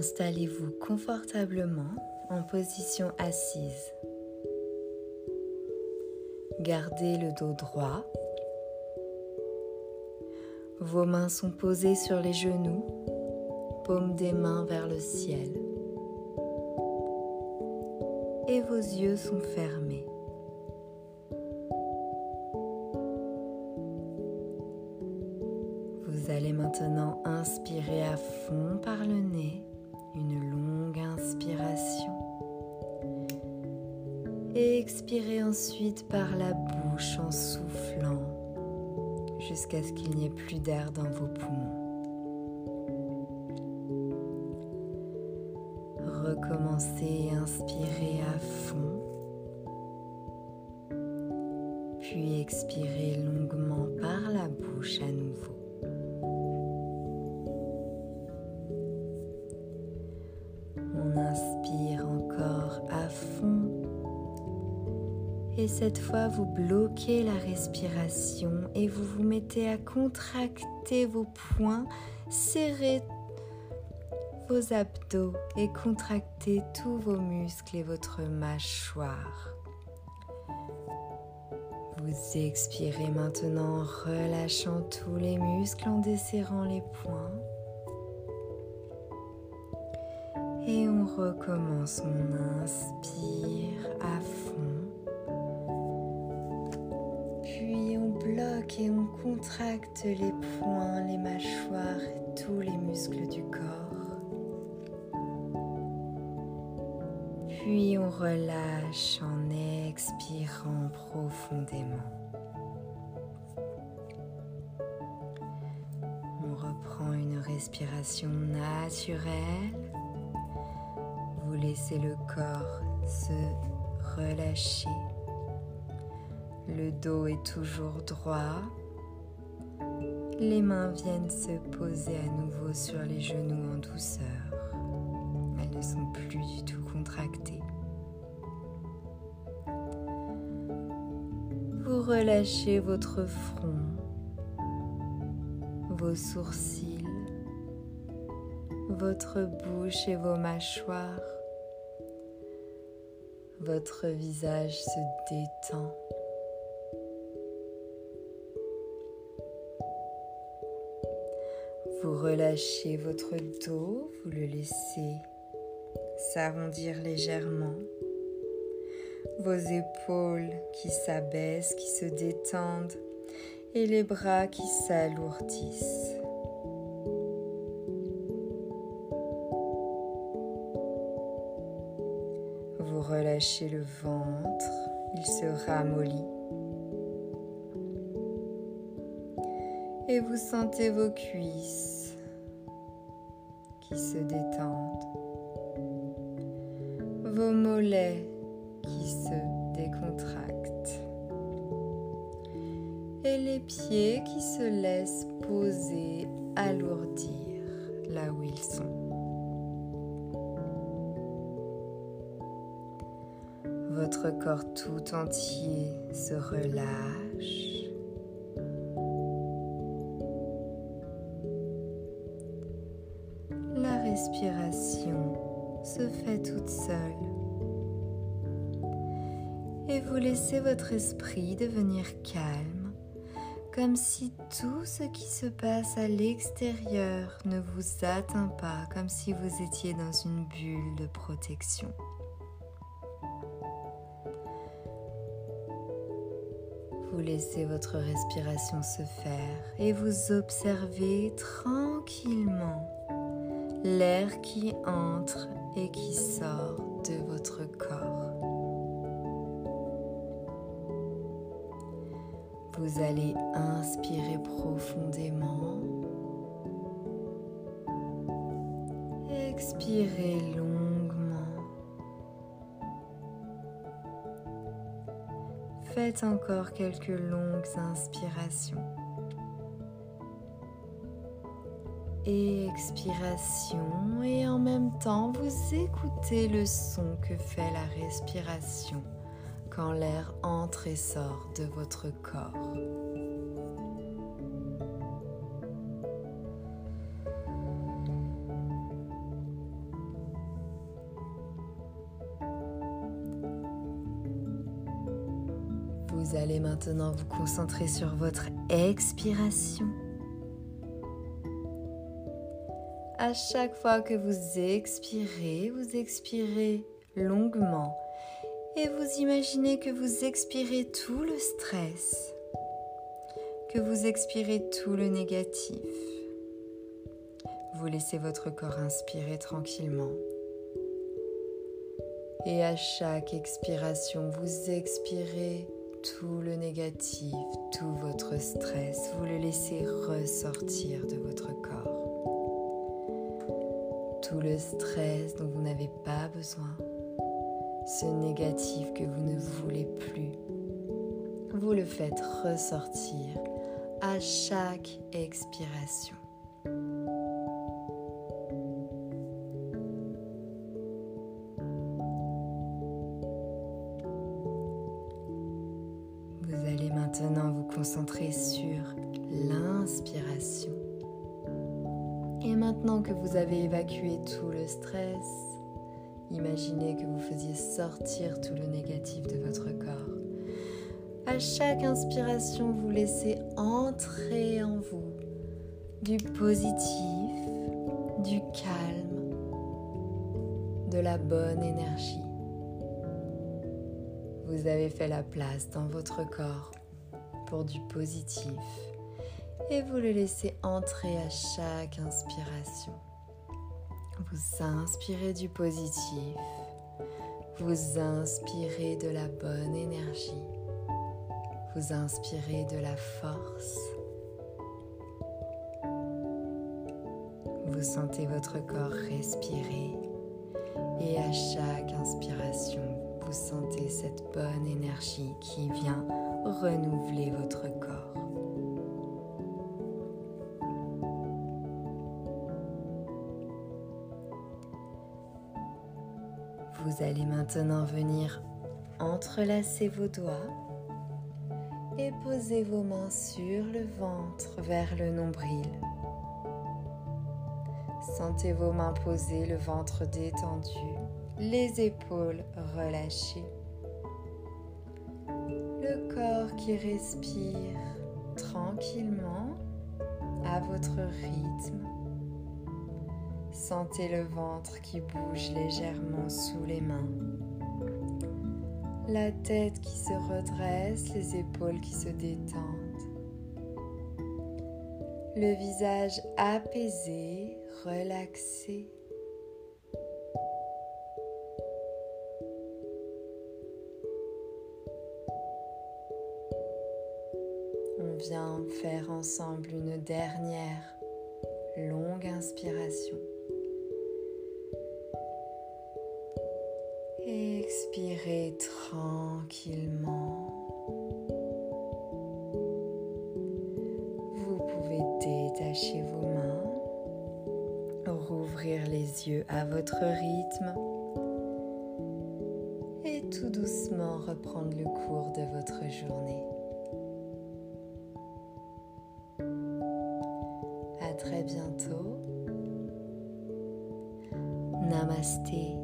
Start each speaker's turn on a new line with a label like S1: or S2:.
S1: Installez-vous confortablement en position assise. Gardez le dos droit. Vos mains sont posées sur les genoux, paume des mains vers le ciel. Et vos yeux sont fermés. Vous allez maintenant inspirer à fond par le nez, une longue inspiration. Et expirez ensuite par la bouche en soufflant jusqu'à ce qu'il n'y ait plus d'air dans vos poumons. Recommencez inspirez à fond. Puis expirez longuement par la bouche à nouveau. Et cette fois, vous bloquez la respiration et vous vous mettez à contracter vos poings, serrer vos abdos et contracter tous vos muscles et votre mâchoire. Vous expirez maintenant en relâchant tous les muscles, en desserrant les poings. Et on recommence. On inspire et on contracte les poings, les mâchoires et tous les muscles du corps. Puis on relâche en expirant profondément. On reprend une respiration naturelle. Vous laissez le corps se relâcher. Le dos est toujours droit. Les mains viennent se poser à nouveau sur les genoux en douceur. Elles ne sont plus du tout contractées. Vous relâchez votre front, vos sourcils, votre bouche et vos mâchoires. Votre visage se détend. Vous relâchez votre dos, vous le laissez s'arrondir légèrement. Vos épaules qui s'abaissent, qui se détendent et les bras qui s'alourdissent. Vous relâchez le ventre, il se ramollit. Vous sentez vos cuisses qui se détendent, vos mollets qui se décontractent et les pieds qui se laissent poser, alourdir là où ils sont. Votre corps tout entier se relâche. Et vous laissez votre esprit devenir calme, comme si tout ce qui se passe à l'extérieur ne vous atteint pas, comme si vous étiez dans une bulle de protection. Vous laissez votre respiration se faire et vous observez tranquillement l'air qui entre et qui sort de votre corps. Vous allez inspirer profondément. Expirez longuement. Faites encore quelques longues inspirations. Et expiration et en même temps vous écoutez le son que fait la respiration quand l'air entre et sort de votre corps. Vous allez maintenant vous concentrer sur votre expiration. À chaque fois que vous expirez, vous expirez longuement et vous imaginez que vous expirez tout le stress, que vous expirez tout le négatif. Vous laissez votre corps inspirer tranquillement. Et à chaque expiration, vous expirez tout le négatif, tout votre stress. Vous le laissez ressortir de votre corps. Tout le stress dont vous n'avez pas besoin ce négatif que vous ne voulez plus. Vous le faites ressortir à chaque expiration. Vous allez maintenant vous concentrer sur l'inspiration. Et maintenant que vous avez évacué tout le stress, Imaginez que vous faisiez sortir tout le négatif de votre corps. À chaque inspiration, vous laissez entrer en vous du positif, du calme, de la bonne énergie. Vous avez fait la place dans votre corps pour du positif et vous le laissez entrer à chaque inspiration. Vous inspirez du positif. Vous inspirez de la bonne énergie. Vous inspirez de la force. Vous sentez votre corps respirer et à chaque inspiration, vous sentez cette bonne énergie qui vient renouveler votre corps. Vous allez maintenant venir entrelacer vos doigts et poser vos mains sur le ventre vers le nombril. Sentez vos mains posées, le ventre détendu, les épaules relâchées. Le corps qui respire tranquillement à votre rythme. Sentez le ventre qui bouge légèrement sous les mains. La tête qui se redresse, les épaules qui se détendent. Le visage apaisé, relaxé. On vient faire ensemble une dernière longue inspiration. Expirez tranquillement. Vous pouvez détacher vos mains, rouvrir les yeux à votre rythme et tout doucement reprendre le cours de votre journée. À très bientôt. Namasté.